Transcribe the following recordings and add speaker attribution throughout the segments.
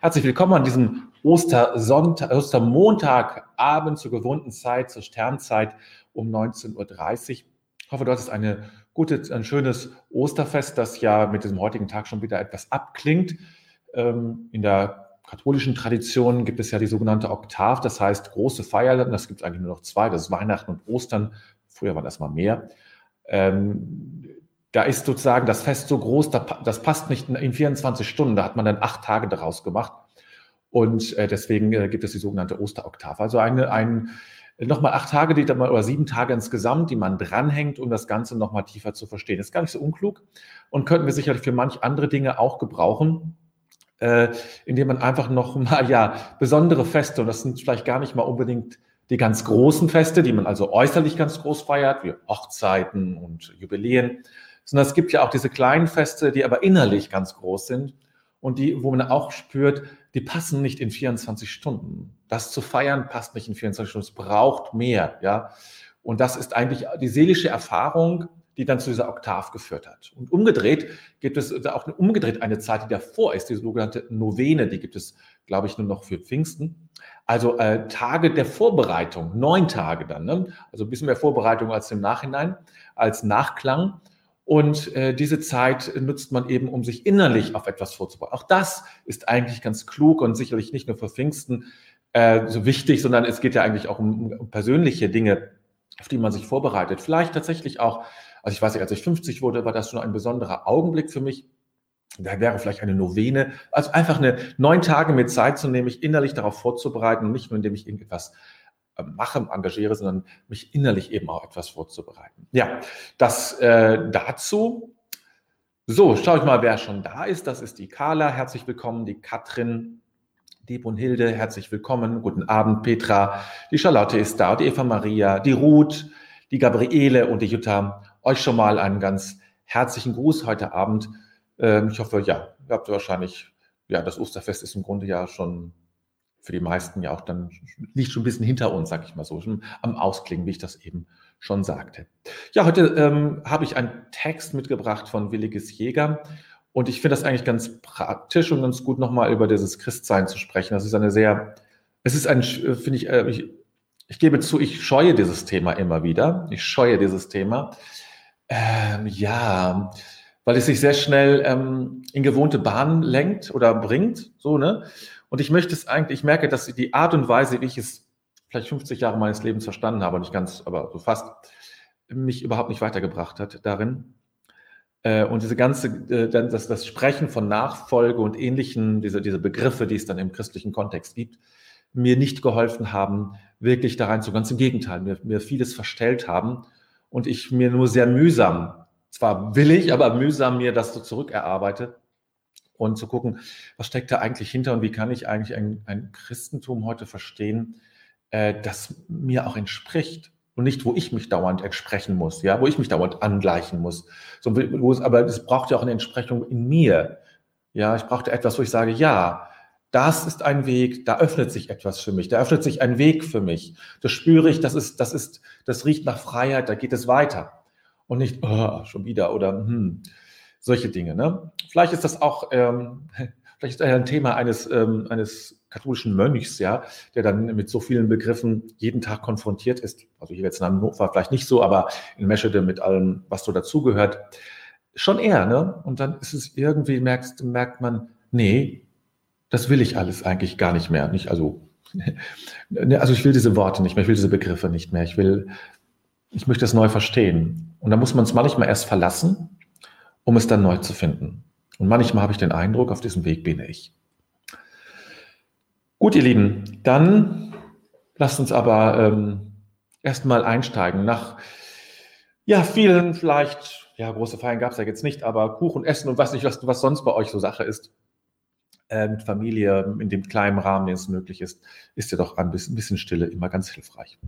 Speaker 1: Herzlich willkommen an diesem Ostersonntag, Ostermontagabend zur gewohnten Zeit, zur Sternzeit um 19.30 Uhr. Ich hoffe, du hattest eine gute, ein schönes Osterfest, das ja mit diesem heutigen Tag schon wieder etwas abklingt. Ähm, in der katholischen Tradition gibt es ja die sogenannte Oktav, das heißt große Feiern, das gibt es eigentlich nur noch zwei, das ist Weihnachten und Ostern. Früher waren das mal mehr. Da ist sozusagen das Fest so groß, das passt nicht in 24 Stunden, da hat man dann acht Tage daraus gemacht. Und äh, deswegen äh, gibt es die sogenannte Osteroktav. Also eine, ein, nochmal acht Tage, die dann mal, oder sieben Tage insgesamt, die man dranhängt, um das Ganze nochmal tiefer zu verstehen. Ist gar nicht so unklug und könnten wir sicherlich für manch andere Dinge auch gebrauchen, äh, indem man einfach noch mal, ja, besondere Feste, und das sind vielleicht gar nicht mal unbedingt die ganz großen Feste, die man also äußerlich ganz groß feiert, wie Hochzeiten und Jubiläen, sondern es gibt ja auch diese kleinen Feste, die aber innerlich ganz groß sind und die, wo man auch spürt, die passen nicht in 24 Stunden. Das zu feiern passt nicht in 24 Stunden. Es braucht mehr, ja. Und das ist eigentlich die seelische Erfahrung, die dann zu dieser Oktav geführt hat. Und umgedreht gibt es auch umgedreht eine Zeit, die davor ist, die sogenannte Novene, die gibt es, glaube ich, nur noch für Pfingsten. Also äh, Tage der Vorbereitung, neun Tage dann, ne? also ein bisschen mehr Vorbereitung als im Nachhinein, als Nachklang. Und äh, diese Zeit nutzt man eben, um sich innerlich auf etwas vorzubereiten. Auch das ist eigentlich ganz klug und sicherlich nicht nur für Pfingsten äh, so wichtig, sondern es geht ja eigentlich auch um, um persönliche Dinge, auf die man sich vorbereitet. Vielleicht tatsächlich auch, also ich weiß nicht, als ich 50 wurde, war das schon ein besonderer Augenblick für mich. Da wäre vielleicht eine Novene, also einfach eine neun Tage mit Zeit zu nehmen, mich innerlich darauf vorzubereiten und nicht nur, indem ich irgendetwas mache, engagiere, sondern mich innerlich eben auch etwas vorzubereiten. Ja, das äh, dazu. So, schaue ich mal, wer schon da ist. Das ist die Carla, herzlich willkommen, die Katrin, die Brunhilde, herzlich willkommen, guten Abend, Petra, die Charlotte ist da, die Eva Maria, die Ruth, die Gabriele und die Jutta. Euch schon mal einen ganz herzlichen Gruß heute Abend. Ähm, ich hoffe, ja, ihr habt wahrscheinlich, ja, das Osterfest ist im Grunde ja schon für die meisten ja auch dann liegt schon ein bisschen hinter uns, sag ich mal so, schon am Ausklingen, wie ich das eben schon sagte. Ja, heute ähm, habe ich einen Text mitgebracht von Williges Jäger und ich finde das eigentlich ganz praktisch und ganz gut, nochmal über dieses Christsein zu sprechen. Das ist eine sehr, es ist ein, finde ich, äh, ich, ich gebe zu, ich scheue dieses Thema immer wieder. Ich scheue dieses Thema. Ähm, ja, weil es sich sehr schnell ähm, in gewohnte Bahnen lenkt oder bringt, so, ne? Und ich möchte es eigentlich, ich merke, dass die Art und Weise, wie ich es vielleicht 50 Jahre meines Lebens verstanden habe, nicht ganz, aber so fast, mich überhaupt nicht weitergebracht hat darin. Äh, und diese ganze, äh, das, das Sprechen von Nachfolge und ähnlichen, diese, diese Begriffe, die es dann im christlichen Kontext gibt, mir nicht geholfen haben, wirklich da rein zu. Ganz im Gegenteil, mir, mir vieles verstellt haben und ich mir nur sehr mühsam, zwar willig, aber mühsam mir das so zurückerarbeite und zu gucken, was steckt da eigentlich hinter und wie kann ich eigentlich ein, ein Christentum heute verstehen, äh, das mir auch entspricht und nicht, wo ich mich dauernd entsprechen muss, ja, wo ich mich dauernd angleichen muss. So, wo es, aber es braucht ja auch eine Entsprechung in mir. Ja, ich brauchte etwas, wo ich sage, ja, das ist ein Weg, da öffnet sich etwas für mich, da öffnet sich ein Weg für mich. Das spüre ich, das ist, das ist, das riecht nach Freiheit, da geht es weiter. Und nicht, oh, schon wieder oder hm, solche Dinge. Ne? Vielleicht ist das auch, ähm, vielleicht ist das ein Thema eines, ähm, eines katholischen Mönchs, ja, der dann mit so vielen Begriffen jeden Tag konfrontiert ist. Also hier jetzt in Hannover vielleicht nicht so, aber in Meschede mit allem, was so dazugehört. Schon eher, ne? Und dann ist es irgendwie, merkst, merkt man, nee, das will ich alles eigentlich gar nicht mehr. Nicht, also, ne, also ich will diese Worte nicht mehr, ich will diese Begriffe nicht mehr. Ich will, ich möchte es neu verstehen. Und da muss man es manchmal erst verlassen um es dann neu zu finden. Und manchmal habe ich den Eindruck, auf diesem Weg bin ich. Gut, ihr Lieben, dann lasst uns aber ähm, erstmal einsteigen. Nach ja, vielen vielleicht, ja, große Feiern gab es ja jetzt nicht, aber Kuchen essen und was nicht, was, was sonst bei euch so Sache ist, äh, mit Familie, in dem kleinen Rahmen, den es möglich ist, ist ja doch ein bisschen, ein bisschen Stille immer ganz hilfreich.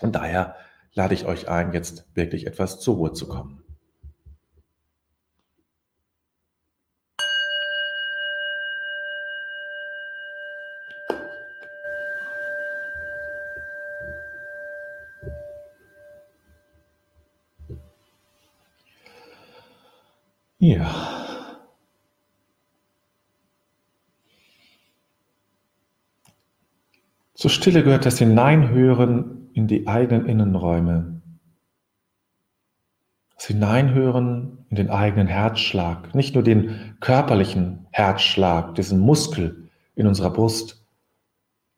Speaker 1: Und daher lade ich euch ein, jetzt wirklich etwas zur Ruhe zu kommen. Ja. Zur Stille gehört das Hineinhören in die eigenen Innenräume. Das Hineinhören in den eigenen Herzschlag, nicht nur den körperlichen Herzschlag, diesen Muskel in unserer Brust,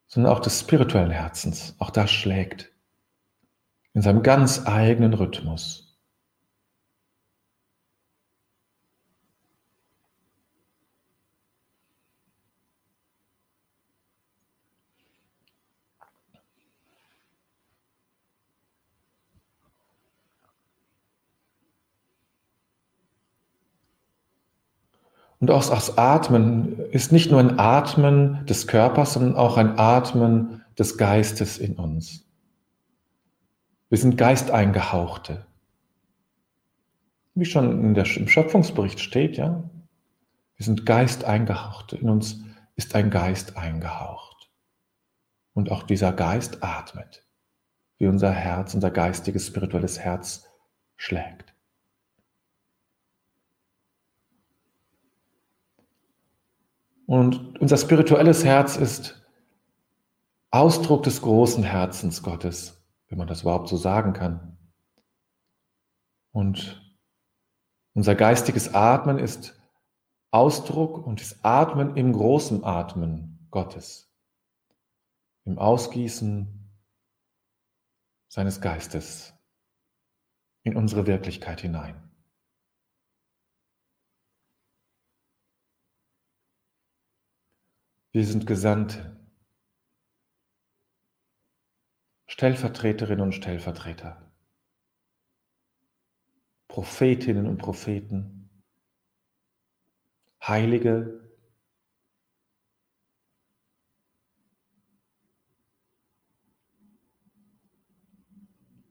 Speaker 1: sondern auch des spirituellen Herzens. Auch das schlägt in seinem ganz eigenen Rhythmus. Und auch das Atmen ist nicht nur ein Atmen des Körpers, sondern auch ein Atmen des Geistes in uns. Wir sind Geisteingehauchte. Wie schon der, im Schöpfungsbericht steht, ja. Wir sind Geisteingehauchte. In uns ist ein Geist eingehaucht. Und auch dieser Geist atmet, wie unser Herz, unser geistiges, spirituelles Herz schlägt. Und unser spirituelles Herz ist Ausdruck des großen Herzens Gottes, wenn man das überhaupt so sagen kann. Und unser geistiges Atmen ist Ausdruck und das Atmen im großen Atmen Gottes, im Ausgießen seines Geistes in unsere Wirklichkeit hinein. Wir sind Gesandte, Stellvertreterinnen und Stellvertreter, Prophetinnen und Propheten, Heilige,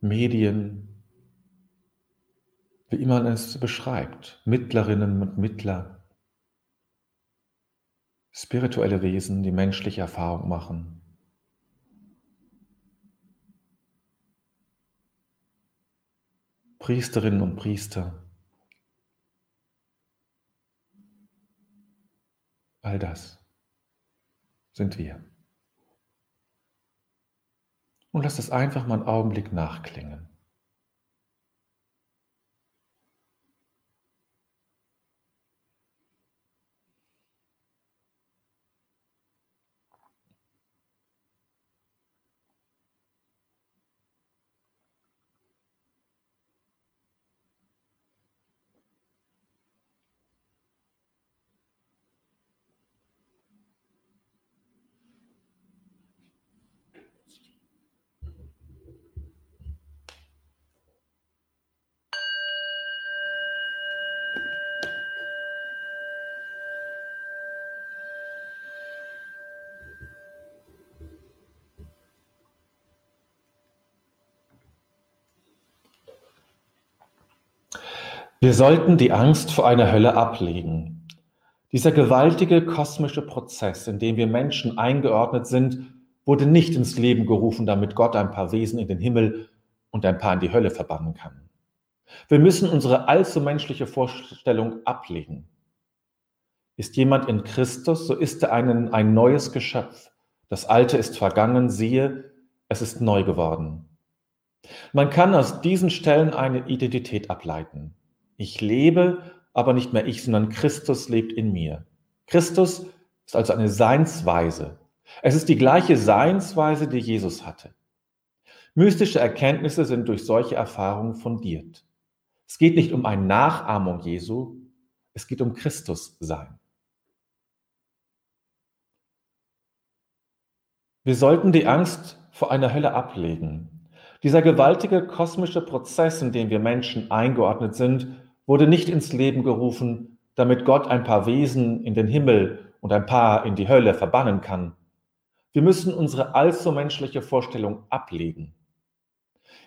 Speaker 1: Medien, wie immer man es beschreibt, Mittlerinnen und Mittler, spirituelle Wesen, die menschliche Erfahrung machen. Priesterinnen und Priester. All das sind wir. Und lass es einfach mal einen Augenblick nachklingen. Wir sollten die Angst vor einer Hölle ablegen. Dieser gewaltige kosmische Prozess, in dem wir Menschen eingeordnet sind, wurde nicht ins Leben gerufen, damit Gott ein paar Wesen in den Himmel und ein paar in die Hölle verbannen kann. Wir müssen unsere allzu menschliche Vorstellung ablegen. Ist jemand in Christus, so ist er ein, ein neues Geschöpf. Das Alte ist vergangen, siehe, es ist neu geworden. Man kann aus diesen Stellen eine Identität ableiten. Ich lebe, aber nicht mehr ich, sondern Christus lebt in mir. Christus ist also eine Seinsweise. Es ist die gleiche Seinsweise, die Jesus hatte. Mystische Erkenntnisse sind durch solche Erfahrungen fundiert. Es geht nicht um eine Nachahmung Jesu, es geht um Christus sein. Wir sollten die Angst vor einer Hölle ablegen. Dieser gewaltige kosmische Prozess, in dem wir Menschen eingeordnet sind, wurde nicht ins Leben gerufen, damit Gott ein paar Wesen in den Himmel und ein paar in die Hölle verbannen kann. Wir müssen unsere allzu menschliche Vorstellung ablegen.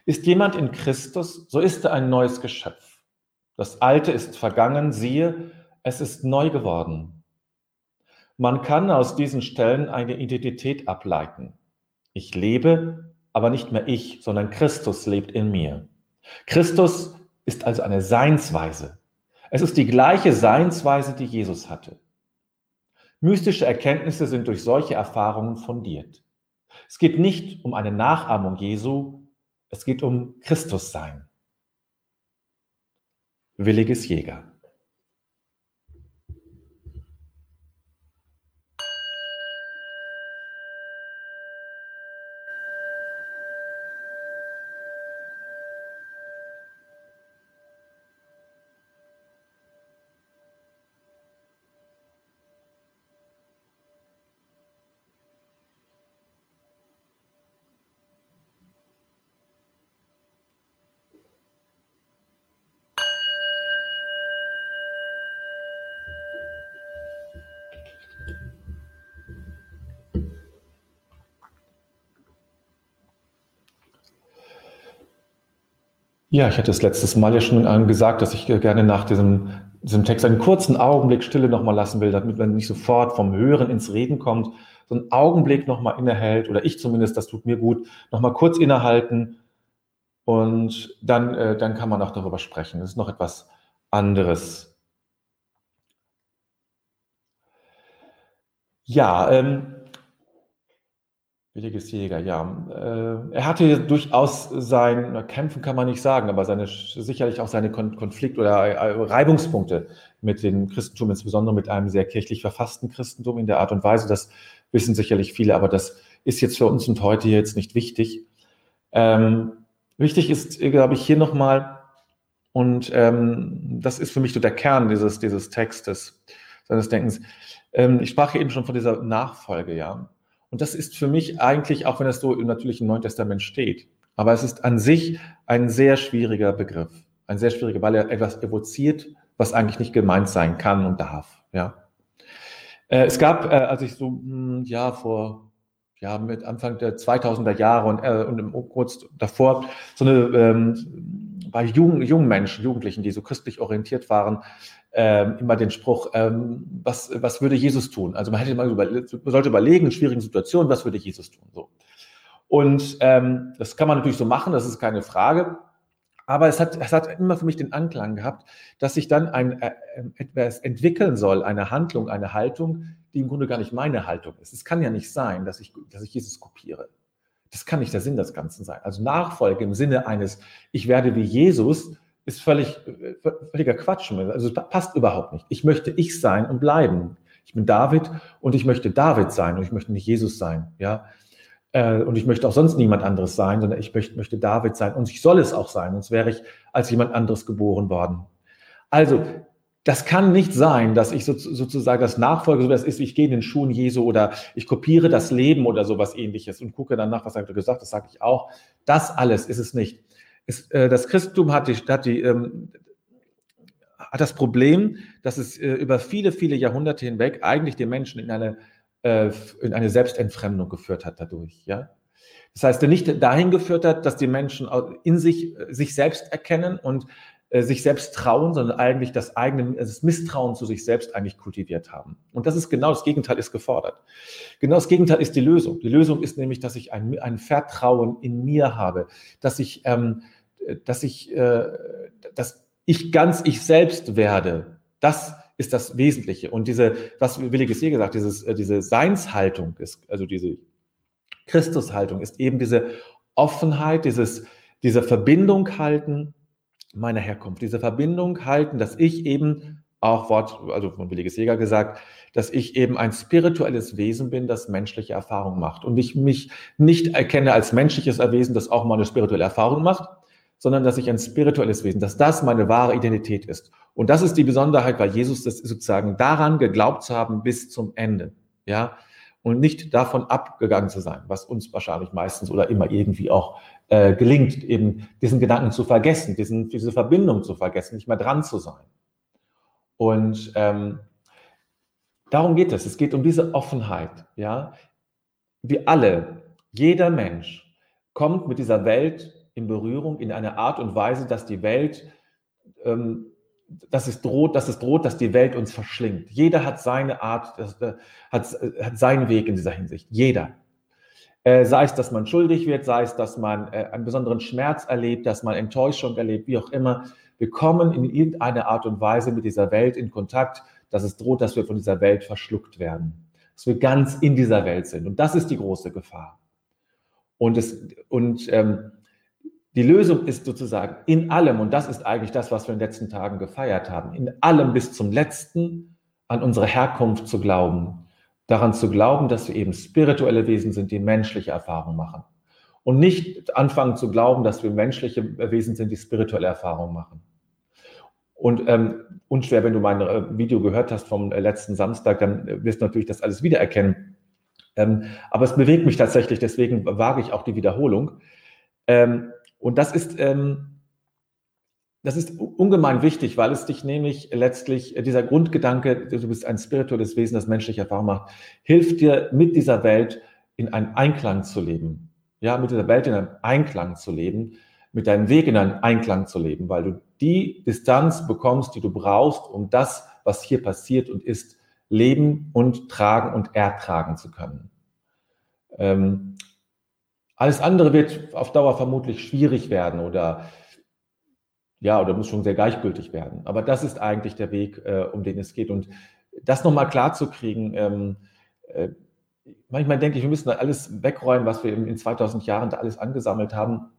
Speaker 1: Ist jemand in Christus, so ist er ein neues Geschöpf. Das Alte ist vergangen, siehe, es ist neu geworden. Man kann aus diesen Stellen eine Identität ableiten. Ich lebe, aber nicht mehr ich, sondern Christus lebt in mir. Christus ist also eine Seinsweise. Es ist die gleiche Seinsweise, die Jesus hatte. Mystische Erkenntnisse sind durch solche Erfahrungen fundiert. Es geht nicht um eine Nachahmung Jesu, es geht um Christus sein. Williges Jäger. Ja, ich hatte es letztes Mal ja schon gesagt, dass ich gerne nach diesem, diesem Text einen kurzen Augenblick Stille nochmal lassen will, damit man nicht sofort vom Hören ins Reden kommt, so einen Augenblick nochmal innehält, oder ich zumindest, das tut mir gut, nochmal kurz innehalten und dann, äh, dann kann man auch darüber sprechen. Das ist noch etwas anderes. Ja, ähm, Williges Jäger, ja. Äh, er hatte durchaus sein, Kämpfen kann man nicht sagen, aber seine, sicherlich auch seine Konflikt- oder äh, Reibungspunkte mit dem Christentum, insbesondere mit einem sehr kirchlich verfassten Christentum in der Art und Weise. Das wissen sicherlich viele, aber das ist jetzt für uns und heute jetzt nicht wichtig. Ähm, wichtig ist, glaube ich, hier nochmal, und ähm, das ist für mich so der Kern dieses, dieses Textes, seines Denkens. Ähm, ich sprach eben schon von dieser Nachfolge, ja. Und das ist für mich eigentlich, auch wenn es so im Neuen Testament steht, aber es ist an sich ein sehr schwieriger Begriff. Ein sehr schwieriger, weil er etwas evoziert, was eigentlich nicht gemeint sein kann und darf. Ja. Äh, es gab, äh, als ich so, hm, ja, vor, ja, mit Anfang der 2000er Jahre und, äh, und kurz davor, so eine, ähm, bei jungen, jungen Menschen, Jugendlichen, die so christlich orientiert waren, ähm, immer den Spruch, ähm, was, was würde Jesus tun? Also man hätte mal über, man sollte überlegen in schwierigen Situationen, was würde Jesus tun? So. Und ähm, das kann man natürlich so machen, das ist keine Frage. Aber es hat, es hat immer für mich den Anklang gehabt, dass sich dann ein, äh, etwas entwickeln soll, eine Handlung, eine Haltung, die im Grunde gar nicht meine Haltung ist. Es kann ja nicht sein, dass ich, dass ich Jesus kopiere. Das kann nicht der Sinn des Ganzen sein. Also Nachfolge im Sinne eines, ich werde wie Jesus, ist völlig, völliger Quatsch. Also es passt überhaupt nicht. Ich möchte ich sein und bleiben. Ich bin David und ich möchte David sein und ich möchte nicht Jesus sein. Ja. Äh, und ich möchte auch sonst niemand anderes sein, sondern ich möchte, möchte David sein und ich soll es auch sein, sonst wäre ich als jemand anderes geboren worden. Also, das kann nicht sein, dass ich sozusagen das Nachfolge, so das ist, ich gehe in den Schuhen Jesu oder ich kopiere das Leben oder sowas ähnliches und gucke danach, was hat er gesagt, das sage ich auch. Das alles ist es nicht ist, äh, das Christentum hat, die, hat, die, ähm, hat das Problem, dass es äh, über viele, viele Jahrhunderte hinweg eigentlich die Menschen in eine, äh, in eine Selbstentfremdung geführt hat dadurch. Ja? Das heißt, nicht dahin geführt hat, dass die Menschen in sich, sich selbst erkennen und äh, sich selbst trauen, sondern eigentlich das eigene, das Misstrauen zu sich selbst eigentlich kultiviert haben. Und das ist genau das Gegenteil ist gefordert. Genau das Gegenteil ist die Lösung. Die Lösung ist nämlich, dass ich ein, ein Vertrauen in mir habe, dass ich, ähm, dass ich, äh, dass ich ganz ich selbst werde. Das ist das Wesentliche. Und diese, was Williges hier gesagt, dieses, äh, diese Seinshaltung ist, also diese Christushaltung ist eben diese Offenheit, dieses, diese Verbindung halten meiner Herkunft, diese Verbindung halten, dass ich eben auch Wort, also von Williges Jäger gesagt, dass ich eben ein spirituelles Wesen bin, das menschliche Erfahrung macht. Und ich mich nicht erkenne als menschliches Wesen, das auch mal eine spirituelle Erfahrung macht, sondern dass ich ein spirituelles Wesen, dass das meine wahre Identität ist. Und das ist die Besonderheit, weil Jesus das sozusagen daran geglaubt zu haben bis zum Ende. Ja, und nicht davon abgegangen zu sein, was uns wahrscheinlich meistens oder immer irgendwie auch äh, gelingt, eben diesen Gedanken zu vergessen, diesen, diese Verbindung zu vergessen, nicht mehr dran zu sein. Und ähm, darum geht es. Es geht um diese Offenheit. Ja, wir alle, jeder Mensch kommt mit dieser Welt in Berührung in einer Art und Weise, dass die Welt ähm, dass es droht, dass es droht, dass die Welt uns verschlingt. Jeder hat seine Art, äh, hat, äh, hat seinen Weg in dieser Hinsicht. Jeder. Äh, sei es, dass man schuldig wird, sei es, dass man äh, einen besonderen Schmerz erlebt, dass man Enttäuschung erlebt, wie auch immer. Wir kommen in irgendeiner Art und Weise mit dieser Welt in Kontakt, dass es droht, dass wir von dieser Welt verschluckt werden. Dass wir ganz in dieser Welt sind. Und das ist die große Gefahr. Und, es, und ähm, die Lösung ist sozusagen in allem, und das ist eigentlich das, was wir in den letzten Tagen gefeiert haben, in allem bis zum letzten an unsere Herkunft zu glauben, daran zu glauben, dass wir eben spirituelle Wesen sind, die menschliche Erfahrungen machen. Und nicht anfangen zu glauben, dass wir menschliche Wesen sind, die spirituelle Erfahrungen machen. Und ähm, unschwer, wenn du mein äh, Video gehört hast vom äh, letzten Samstag, dann äh, wirst du natürlich das alles wiedererkennen. Ähm, aber es bewegt mich tatsächlich, deswegen wage ich auch die Wiederholung. Ähm, und das ist, ähm, das ist ungemein wichtig, weil es dich nämlich letztlich, äh, dieser Grundgedanke, du bist ein spirituelles Wesen, das menschliche Erfahrung macht, hilft dir mit dieser Welt in einen Einklang zu leben. Ja, mit dieser Welt in einem Einklang zu leben, mit deinem Weg in einen Einklang zu leben, weil du die Distanz bekommst, die du brauchst, um das, was hier passiert und ist, leben und tragen und ertragen zu können. Ähm, alles andere wird auf Dauer vermutlich schwierig werden oder ja, oder muss schon sehr gleichgültig werden. Aber das ist eigentlich der Weg, äh, um den es geht. Und das nochmal klar zu kriegen, ähm, äh, manchmal denke ich, wir müssen da alles wegräumen, was wir in, in 2000 Jahren da alles angesammelt haben,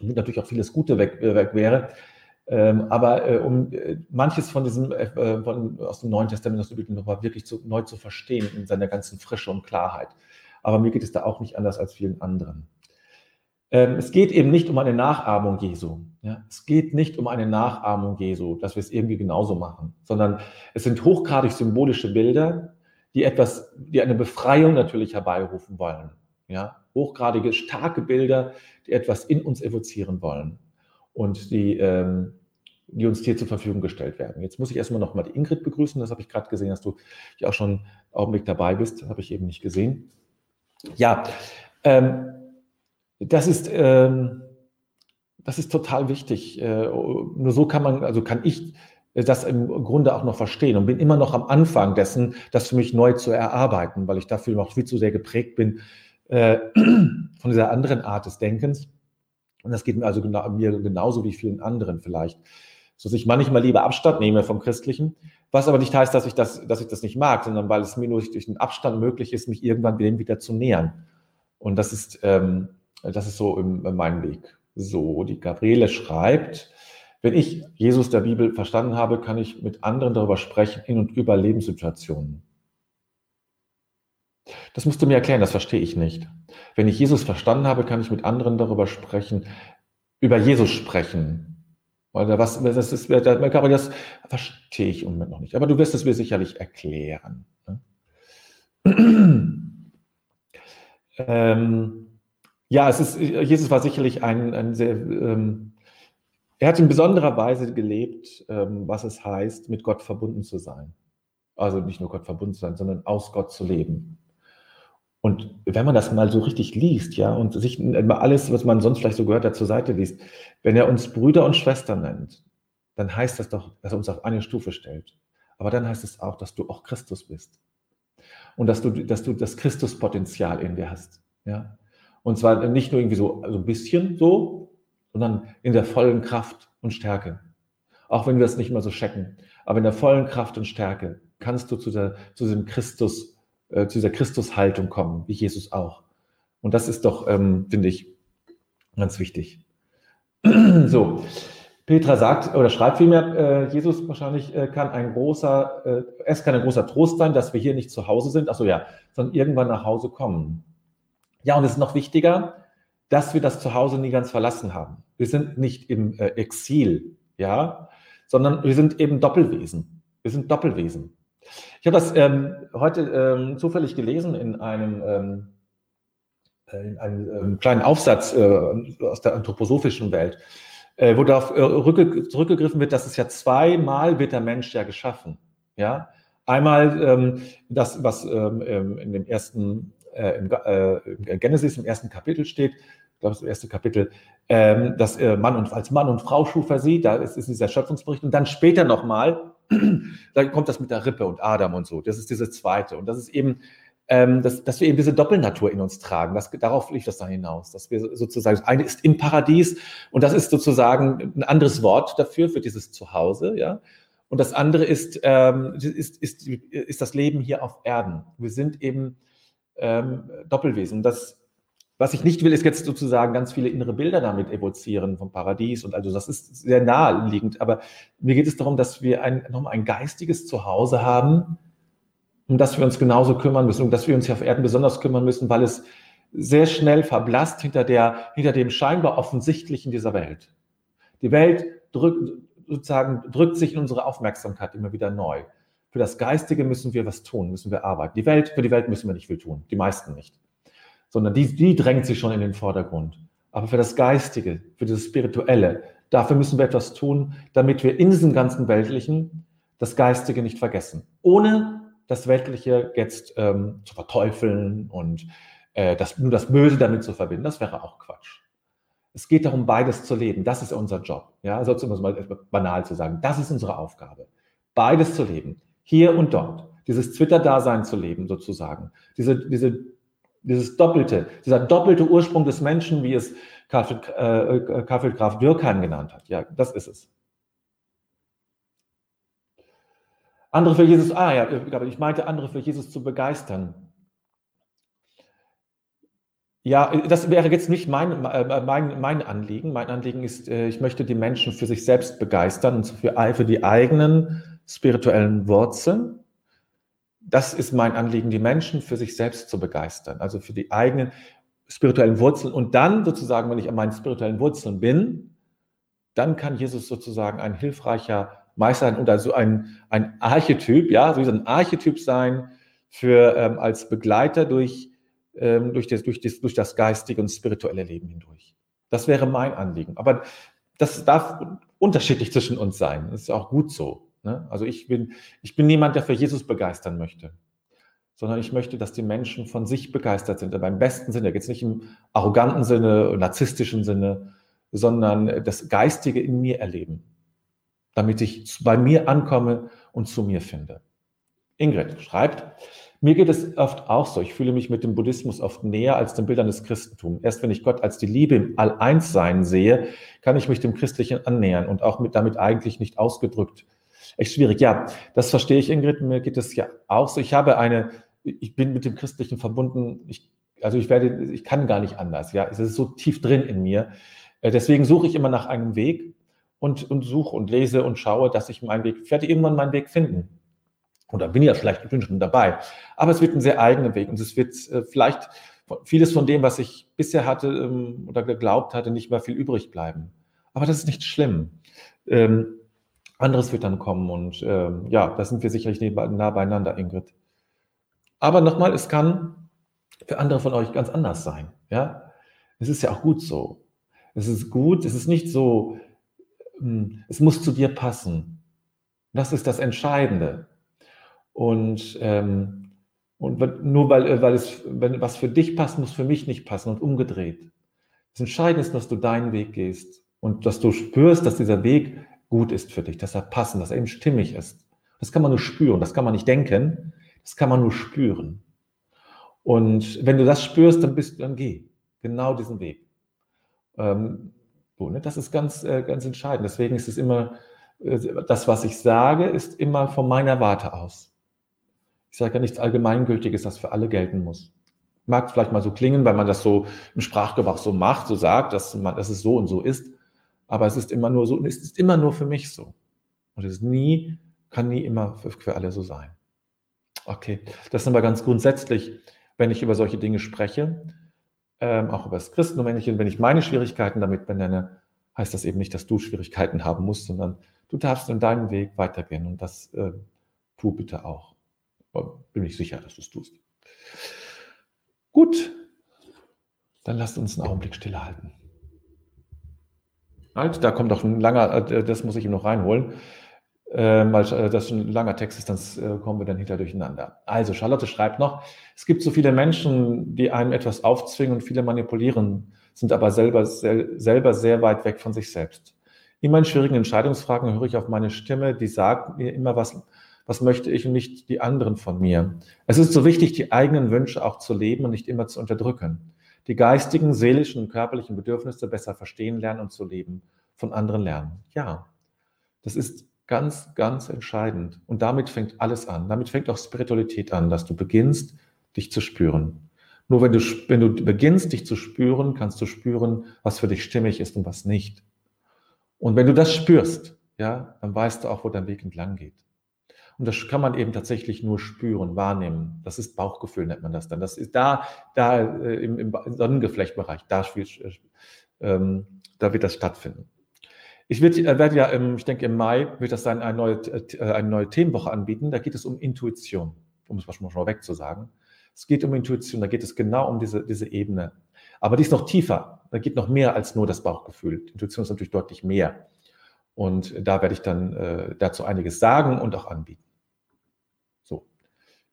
Speaker 1: damit natürlich auch vieles Gute weg, äh, weg wäre. Ähm, aber äh, um äh, manches von diesem äh, von, aus dem Neuen Testament, aus der Bibel nochmal wirklich zu, neu zu verstehen in seiner ganzen Frische und Klarheit. Aber mir geht es da auch nicht anders als vielen anderen. Ähm, es geht eben nicht um eine Nachahmung Jesu. Ja? Es geht nicht um eine Nachahmung Jesu, dass wir es irgendwie genauso machen, sondern es sind hochgradig symbolische Bilder, die etwas, die eine Befreiung natürlich herbeirufen wollen. Ja? Hochgradige, starke Bilder, die etwas in uns evozieren wollen und die, ähm, die uns hier zur Verfügung gestellt werden. Jetzt muss ich erstmal noch mal die Ingrid begrüßen. Das habe ich gerade gesehen, dass du ja auch schon einen Augenblick dabei bist. Das habe ich eben nicht gesehen. Ja, ähm, das ist, ähm, das ist total wichtig. Äh, nur so kann man, also kann ich das im Grunde auch noch verstehen und bin immer noch am Anfang dessen, das für mich neu zu erarbeiten, weil ich dafür noch viel zu sehr geprägt bin äh, von dieser anderen Art des Denkens. Und das geht mir also genau, mir genauso wie vielen anderen vielleicht. So dass ich manchmal lieber Abstand nehme vom Christlichen, was aber nicht heißt, dass ich das, dass ich das nicht mag, sondern weil es mir nur durch den Abstand möglich ist, mich irgendwann dem wieder zu nähern. Und das ist, ähm, das ist so in, in meinem Weg. So, die Gabriele schreibt, wenn ich Jesus der Bibel verstanden habe, kann ich mit anderen darüber sprechen, in und über Lebenssituationen. Das musst du mir erklären, das verstehe ich nicht. Wenn ich Jesus verstanden habe, kann ich mit anderen darüber sprechen, über Jesus sprechen. Oder was, das ist, das verstehe ich im Moment noch nicht. Aber du wirst es mir sicherlich erklären. Ne? ähm, ja, es ist, Jesus war sicherlich ein, ein sehr, ähm, er hat in besonderer Weise gelebt, ähm, was es heißt, mit Gott verbunden zu sein. Also nicht nur Gott verbunden zu sein, sondern aus Gott zu leben. Und wenn man das mal so richtig liest, ja, und sich mal alles, was man sonst vielleicht so gehört hat, zur Seite liest, wenn er uns Brüder und Schwestern nennt, dann heißt das doch, dass er uns auf eine Stufe stellt. Aber dann heißt es auch, dass du auch Christus bist. Und dass du, dass du das Christuspotenzial in dir hast. Ja? Und zwar nicht nur irgendwie so, so ein bisschen so, sondern in der vollen Kraft und Stärke. Auch wenn wir das nicht immer so checken. Aber in der vollen Kraft und Stärke kannst du zu, der, zu diesem Christus äh, zu dieser Christushaltung kommen, wie Jesus auch. Und das ist doch, ähm, finde ich, ganz wichtig. so, Petra sagt oder schreibt vielmehr, äh, Jesus wahrscheinlich äh, kann ein großer, äh, es kann ein großer Trost sein, dass wir hier nicht zu Hause sind, achso ja, sondern irgendwann nach Hause kommen. Ja, und es ist noch wichtiger, dass wir das Zuhause nie ganz verlassen haben. Wir sind nicht im äh, Exil, ja, sondern wir sind eben Doppelwesen. Wir sind Doppelwesen. Ich habe das ähm, heute ähm, zufällig gelesen in einem, ähm, äh, in einem ähm, kleinen Aufsatz äh, aus der anthroposophischen Welt, äh, wo darauf äh, zurückgegriffen wird, dass es ja zweimal wird der Mensch ja geschaffen. Ja? Einmal ähm, das, was ähm, in dem ersten, äh, im, äh, Genesis im ersten Kapitel steht, ich glaube, das erste Kapitel, ähm, dass äh, Mann und als Mann und Frau schuf er sie, da ist, ist dieser Schöpfungsbericht. Und dann später nochmal, da kommt das mit der Rippe und Adam und so. Das ist diese zweite. Und das ist eben, ähm, dass, dass wir eben diese Doppelnatur in uns tragen. Das, darauf liegt das dann hinaus. Dass wir sozusagen, das eine ist im Paradies und das ist sozusagen ein anderes Wort dafür, für dieses Zuhause, ja. Und das andere ist, ähm, ist, ist, ist das Leben hier auf Erden. Wir sind eben ähm, Doppelwesen. Das was ich nicht will, ist jetzt sozusagen ganz viele innere Bilder damit evozieren vom Paradies und also das ist sehr naheliegend. Aber mir geht es darum, dass wir ein, nochmal ein geistiges Zuhause haben, um das wir uns genauso kümmern müssen und dass wir uns hier auf Erden besonders kümmern müssen, weil es sehr schnell verblasst hinter, der, hinter dem scheinbar offensichtlichen dieser Welt. Die Welt drückt, sozusagen, drückt sich in unsere Aufmerksamkeit immer wieder neu. Für das Geistige müssen wir was tun, müssen wir arbeiten. Die Welt, für die Welt müssen wir nicht viel tun, die meisten nicht sondern die, die drängt sich schon in den Vordergrund. Aber für das Geistige, für das Spirituelle, dafür müssen wir etwas tun, damit wir in diesem ganzen Weltlichen das Geistige nicht vergessen. Ohne das Weltliche jetzt ähm, zu verteufeln und äh, das, nur das Böse damit zu verbinden, das wäre auch Quatsch. Es geht darum, beides zu leben. Das ist unser Job. Ja, also um es mal banal zu sagen, das ist unsere Aufgabe. Beides zu leben. Hier und dort. Dieses Twitter-Dasein zu leben, sozusagen. Diese, diese dieses doppelte, dieser doppelte Ursprung des Menschen, wie es Karl, äh, Graf Dürkheim genannt hat. Ja, das ist es. Andere für Jesus, ah ja, ich meinte, andere für Jesus zu begeistern. Ja, das wäre jetzt nicht mein, mein, mein Anliegen. Mein Anliegen ist, äh, ich möchte die Menschen für sich selbst begeistern und für, für die eigenen spirituellen Wurzeln das ist mein Anliegen, die Menschen für sich selbst zu begeistern, also für die eigenen spirituellen Wurzeln. Und dann sozusagen, wenn ich an meinen spirituellen Wurzeln bin, dann kann Jesus sozusagen ein hilfreicher Meister sein und also ein, ein Archetyp, ja, so ein Archetyp sein für ähm, als Begleiter durch, ähm, durch, das, durch, das, durch das geistige und spirituelle Leben hindurch. Das wäre mein Anliegen. Aber das darf unterschiedlich zwischen uns sein. Das ist auch gut so. Ne? Also ich bin, ich bin niemand, der für Jesus begeistern möchte, sondern ich möchte, dass die Menschen von sich begeistert sind, aber im besten Sinne, jetzt nicht im arroganten Sinne, narzisstischen Sinne, sondern das Geistige in mir erleben, damit ich bei mir ankomme und zu mir finde. Ingrid schreibt, mir geht es oft auch so. Ich fühle mich mit dem Buddhismus oft näher als den Bildern des Christentums. Erst wenn ich Gott als die Liebe im All-Eins-Sein sehe, kann ich mich dem Christlichen annähern und auch mit, damit eigentlich nicht ausgedrückt echt schwierig. Ja, das verstehe ich, Ingrid. Mir geht es ja auch so. Ich habe eine, ich bin mit dem Christlichen verbunden. Ich, also ich werde, ich kann gar nicht anders. Ja, es ist so tief drin in mir. Äh, deswegen suche ich immer nach einem Weg und, und suche und lese und schaue, dass ich meinen Weg, werde irgendwann meinen Weg finden. Da bin ja vielleicht, ich bin schon dabei. Aber es wird ein sehr eigener Weg und es wird äh, vielleicht vieles von dem, was ich bisher hatte ähm, oder geglaubt hatte, nicht mehr viel übrig bleiben. Aber das ist nicht schlimm. Ähm, anderes wird dann kommen und ähm, ja, da sind wir sicherlich nah beieinander, Ingrid. Aber nochmal, es kann für andere von euch ganz anders sein. Ja, es ist ja auch gut so. Es ist gut, es ist nicht so, hm, es muss zu dir passen. Das ist das Entscheidende. Und, ähm, und nur weil, äh, weil es, wenn was für dich passt, muss für mich nicht passen und umgedreht. Das Entscheidende ist, dass du deinen Weg gehst und dass du spürst, dass dieser Weg gut ist für dich, dass er passend, dass er eben stimmig ist. Das kann man nur spüren, das kann man nicht denken, das kann man nur spüren. Und wenn du das spürst, dann bist, dann geh genau diesen Weg. Ähm, ne? Das ist ganz, äh, ganz entscheidend. Deswegen ist es immer, äh, das, was ich sage, ist immer von meiner Warte aus. Ich sage ja nichts Allgemeingültiges, das für alle gelten muss. Mag vielleicht mal so klingen, weil man das so im Sprachgebrauch so macht, so sagt, dass, man, dass es so und so ist. Aber es ist immer nur so, es ist immer nur für mich so. Und es ist nie, kann nie immer für, alle so sein. Okay, das ist aber ganz grundsätzlich, wenn ich über solche Dinge spreche, ähm, auch über das Christentum, wenn ich meine Schwierigkeiten damit benenne, heißt das eben nicht, dass du Schwierigkeiten haben musst, sondern du darfst in deinem Weg weitergehen und das äh, tu bitte auch. Bin ich sicher, dass du es tust. Gut, dann lasst uns einen Augenblick stillhalten. Halt, da kommt doch ein langer, äh, das muss ich ihm noch reinholen, äh, weil äh, das ein langer Text ist, dann kommen wir dann hinter durcheinander. Also, Charlotte schreibt noch, es gibt so viele Menschen, die einem etwas aufzwingen und viele manipulieren, sind aber selber, selber sehr weit weg von sich selbst. In meinen schwierigen Entscheidungsfragen höre ich auf meine Stimme, die sagt mir immer, was, was möchte ich und nicht die anderen von mir. Es ist so wichtig, die eigenen Wünsche auch zu leben und nicht immer zu unterdrücken die geistigen, seelischen und körperlichen Bedürfnisse besser verstehen lernen und zu leben, von anderen lernen. Ja, das ist ganz, ganz entscheidend. Und damit fängt alles an. Damit fängt auch Spiritualität an, dass du beginnst, dich zu spüren. Nur wenn du, wenn du beginnst, dich zu spüren, kannst du spüren, was für dich stimmig ist und was nicht. Und wenn du das spürst, ja, dann weißt du auch, wo dein Weg entlang geht. Und das kann man eben tatsächlich nur spüren, wahrnehmen. Das ist Bauchgefühl, nennt man das dann. Das ist da, da äh, im, im Sonnengeflechtbereich, da, spielt, äh, ähm, da wird das stattfinden. Ich äh, werde ja, im, ich denke im Mai wird das dann eine neue, äh, eine neue Themenwoche anbieten. Da geht es um Intuition, um es schon mal weg zu sagen. Es geht um Intuition, da geht es genau um diese, diese Ebene. Aber die ist noch tiefer. Da geht noch mehr als nur das Bauchgefühl. Intuition ist natürlich deutlich mehr. Und da werde ich dann äh, dazu einiges sagen und auch anbieten.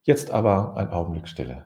Speaker 1: Jetzt aber ein Augenblick Stille.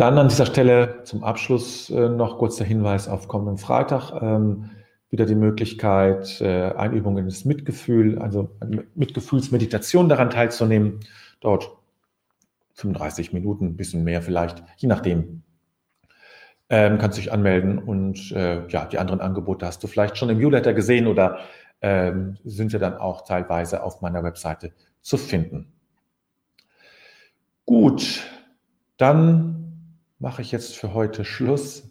Speaker 1: dann an dieser Stelle zum Abschluss äh, noch kurz der Hinweis auf kommenden Freitag. Ähm, wieder die Möglichkeit, äh, Einübungen des Mitgefühl, also Mitgefühlsmeditation daran teilzunehmen. Dort 35 Minuten, ein bisschen mehr vielleicht, je nachdem. Ähm, kannst dich anmelden und äh, ja, die anderen Angebote hast du vielleicht schon im Newsletter gesehen oder ähm, sind ja dann auch teilweise auf meiner Webseite zu finden. Gut, dann mache ich jetzt für heute Schluss.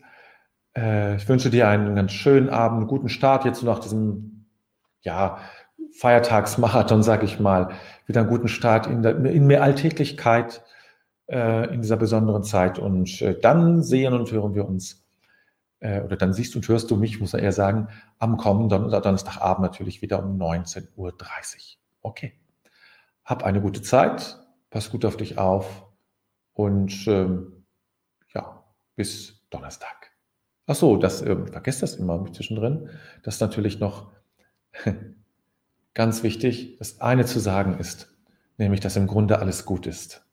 Speaker 1: Äh, ich wünsche dir einen ganz schönen Abend, einen guten Start jetzt nach diesem ja, Feiertagsmarathon, sage ich mal. Wieder einen guten Start in, der, in mehr Alltäglichkeit äh, in dieser besonderen Zeit. Und äh, dann sehen und hören wir uns, äh, oder dann siehst und hörst du mich, muss er eher sagen, am kommenden Donnerstagabend natürlich wieder um 19.30 Uhr. Okay. Hab eine gute Zeit, pass gut auf dich auf und ähm, bis Donnerstag. Ach so, das äh, vergesst das immer zwischendrin. Das ist natürlich noch ganz wichtig, das eine zu sagen ist, nämlich, dass im Grunde alles gut ist.